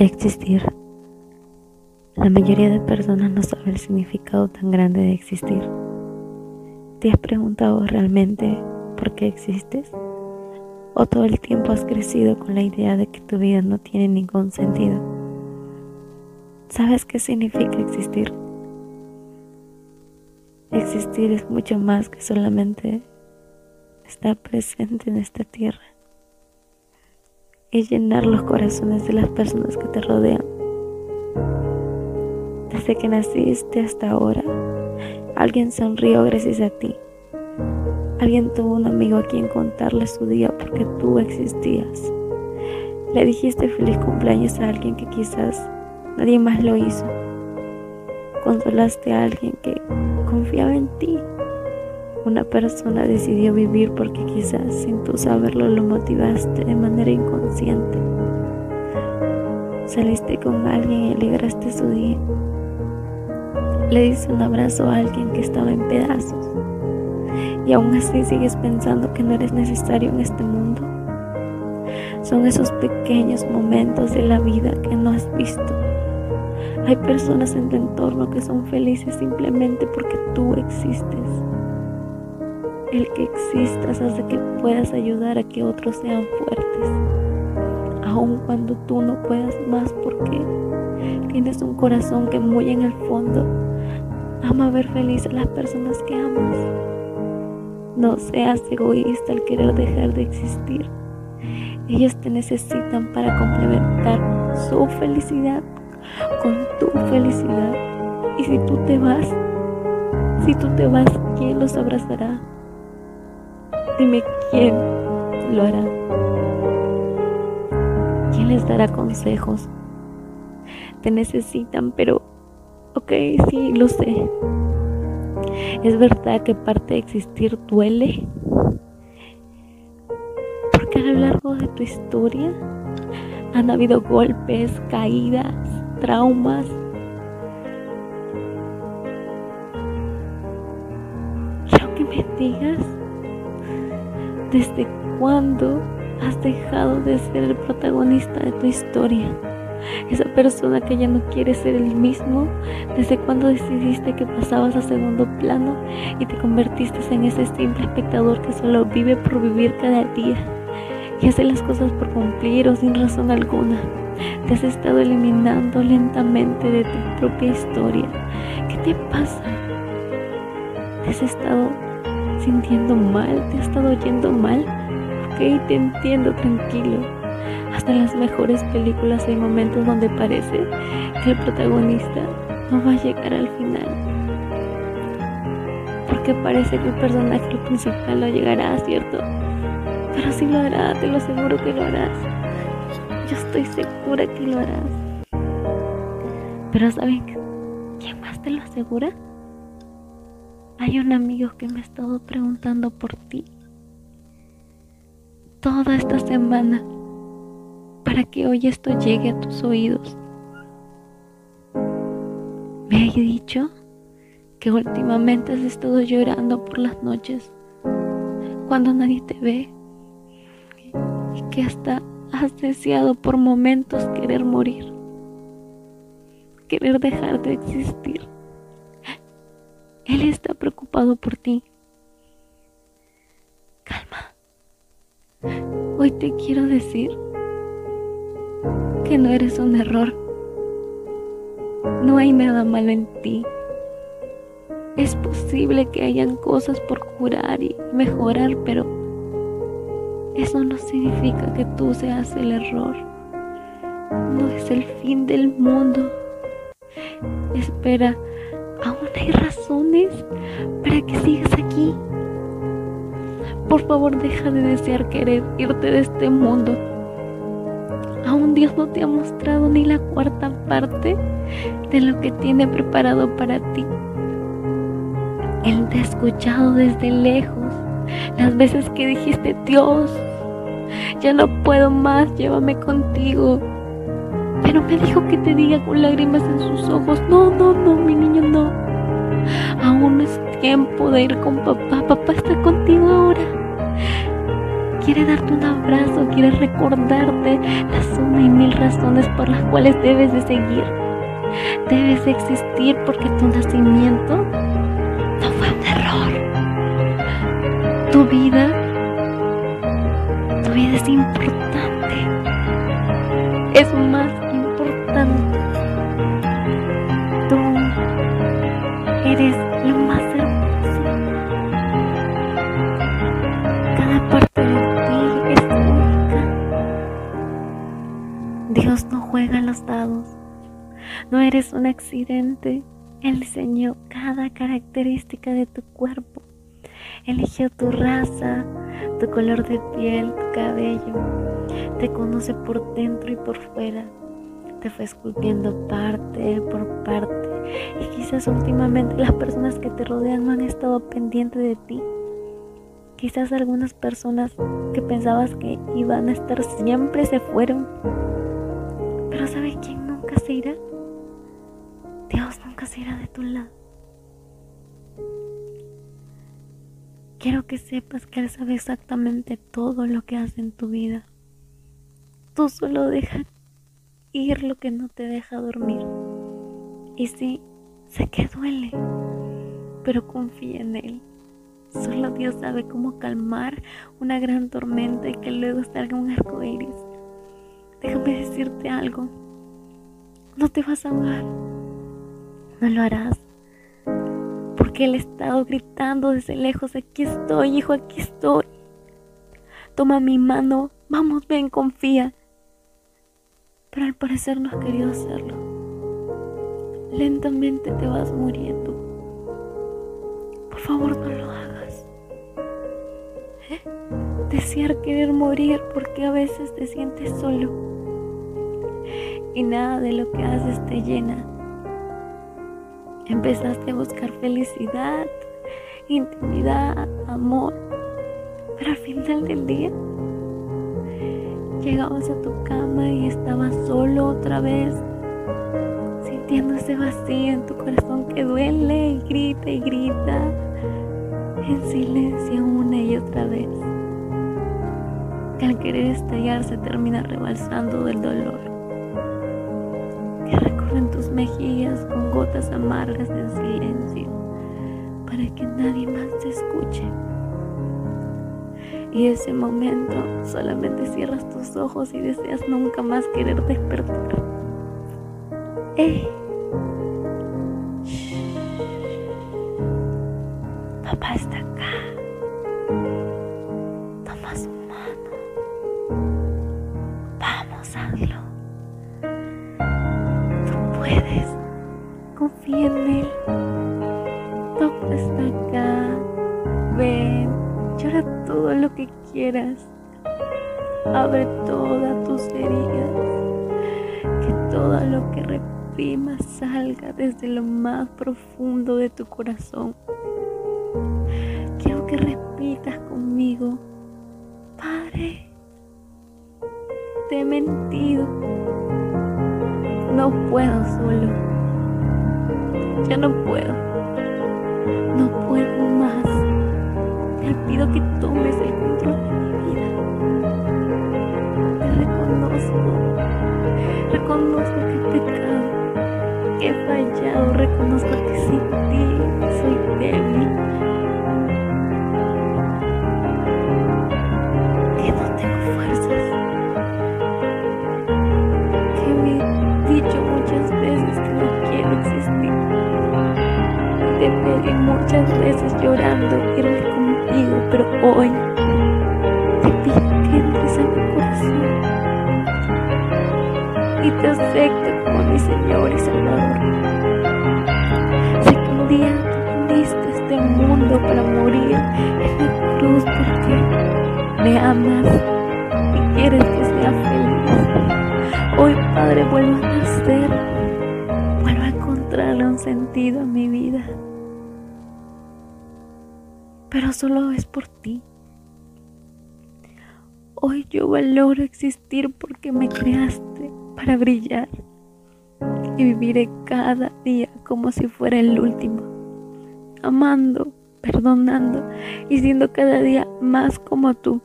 Existir. La mayoría de personas no sabe el significado tan grande de existir. ¿Te has preguntado realmente por qué existes? ¿O todo el tiempo has crecido con la idea de que tu vida no tiene ningún sentido? ¿Sabes qué significa existir? Existir es mucho más que solamente estar presente en esta tierra y llenar los corazones de las personas que te rodean. Desde que naciste hasta ahora, alguien sonrió gracias a ti. Alguien tuvo un amigo a quien contarle su día porque tú existías. Le dijiste feliz cumpleaños a alguien que quizás nadie más lo hizo. Consolaste a alguien que confiaba en ti. Una persona decidió vivir porque quizás sin tú saberlo lo motivaste de manera inconsciente. Saliste con alguien y alegraste su día. Le diste un abrazo a alguien que estaba en pedazos. Y aún así sigues pensando que no eres necesario en este mundo. Son esos pequeños momentos de la vida que no has visto. Hay personas en tu entorno que son felices simplemente porque tú existes. El que existas hace que puedas ayudar a que otros sean fuertes, aun cuando tú no puedas más porque tienes un corazón que muy en el fondo ama ver felices a las personas que amas. No seas egoísta al querer dejar de existir. Ellos te necesitan para complementar su felicidad con tu felicidad. Y si tú te vas, si tú te vas, ¿quién los abrazará? Dime quién lo hará. ¿Quién les dará consejos? Te necesitan, pero, ok, sí, lo sé. Es verdad que parte de existir duele. Porque a lo largo de tu historia han habido golpes, caídas, traumas. Quiero que me digas ¿Desde cuándo has dejado de ser el protagonista de tu historia? Esa persona que ya no quiere ser el mismo, ¿desde cuándo decidiste que pasabas a segundo plano y te convertiste en ese simple espectador que solo vive por vivir cada día y hace las cosas por cumplir o sin razón alguna? Te has estado eliminando lentamente de tu propia historia. ¿Qué te pasa? Te has estado sintiendo mal, te ha estado yendo mal. Ok, te entiendo, tranquilo. Hasta en las mejores películas hay momentos donde parece que el protagonista no va a llegar al final. Porque parece que el personaje principal no llegará, ¿cierto? Pero sí lo hará, te lo aseguro que lo harás. Yo estoy segura que lo harás. Pero ¿saben quién más te lo asegura? Hay un amigo que me ha estado preguntando por ti toda esta semana para que hoy esto llegue a tus oídos. Me ha dicho que últimamente has estado llorando por las noches cuando nadie te ve y que hasta has deseado por momentos querer morir, querer dejar de existir. Él está preocupado por ti. Calma. Hoy te quiero decir que no eres un error. No hay nada malo en ti. Es posible que hayan cosas por curar y mejorar, pero eso no significa que tú seas el error. No es el fin del mundo. Espera hay razones para que sigas aquí. Por favor, deja de desear querer irte de este mundo. Aún Dios no te ha mostrado ni la cuarta parte de lo que tiene preparado para ti. Él te ha escuchado desde lejos. Las veces que dijiste, Dios, ya no puedo más, llévame contigo. Pero me dijo que te diga con lágrimas en sus ojos, no, no, no, mi niño, no. Aún es tiempo de ir con papá. Papá está contigo ahora. quiere darte un abrazo, quiere recordarte las una y mil razones por las cuales debes de seguir. Debes de existir porque tu nacimiento no fue un error. Tu vida, Dios no juega los dados. No eres un accidente. Él diseñó cada característica de tu cuerpo. Eligió tu raza, tu color de piel, tu cabello. Te conoce por dentro y por fuera. Te fue esculpiendo parte por parte. Y quizás últimamente las personas que te rodean no han estado pendientes de ti. Quizás algunas personas que pensabas que iban a estar siempre se fueron. Dios nunca se irá de tu lado. Quiero que sepas que Él sabe exactamente todo lo que hace en tu vida. Tú solo deja ir lo que no te deja dormir. Y sí, sé que duele, pero confía en Él. Solo Dios sabe cómo calmar una gran tormenta y que luego salga un arco iris. Déjame decirte algo. No te vas a ahogar no lo harás. Porque Él ha estado gritando desde lejos, aquí estoy, hijo, aquí estoy. Toma mi mano, vamos, ven, confía. Pero al parecer no has querido hacerlo. Lentamente te vas muriendo. Por favor, no lo hagas. ¿Eh? Desear querer morir porque a veces te sientes solo. Y nada de lo que haces te llena Empezaste a buscar felicidad, intimidad, amor. Pero al final del día llegabas a tu cama y estabas solo otra vez, sintiendo ese vacío en tu corazón que duele y grita y grita en silencio una y otra vez. Que al querer estallar se termina rebalsando del dolor en tus mejillas con gotas amargas de silencio para que nadie más te escuche. Y ese momento solamente cierras tus ojos y deseas nunca más querer despertar. ¡Eh! Papá está Confía en Él. Acá. Ven, llora todo lo que quieras. Abre todas tus heridas. Que todo lo que reprimas salga desde lo más profundo de tu corazón. Quiero que repitas conmigo. Padre, te he mentido no puedo solo. Ya no puedo. No puedo más. Te pido que tomes el control de mi vida. Te reconozco. Reconozco que he pecado. Que he fallado. Reconozco que sin ti soy débil. Muchas veces llorando irme contigo, pero hoy te pido que entres en mi corazón y te acepte como mi Señor y Salvador. Sé que un día tú viniste este mundo para morir en la cruz porque me amas y quieres que sea feliz. Hoy, Padre, vuelvo a nacer, vuelvo a encontrarle un sentido a mi vida pero solo es por ti. Hoy yo valoro existir porque me creaste para brillar y viviré cada día como si fuera el último, amando, perdonando y siendo cada día más como tú.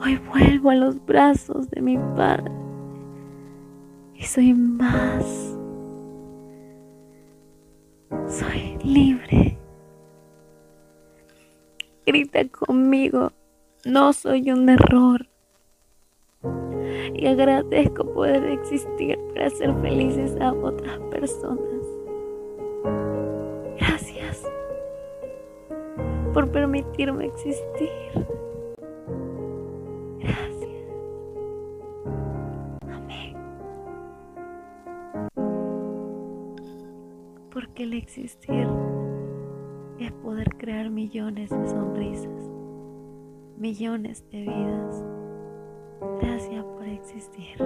Hoy vuelvo a los brazos de mi Padre y soy más. Soy libre. Conmigo, no soy un error. Y agradezco poder existir para hacer felices a otras personas. Gracias por permitirme existir. Gracias. Amén. Porque el existir poder crear millones de sonrisas, millones de vidas. Gracias por existir.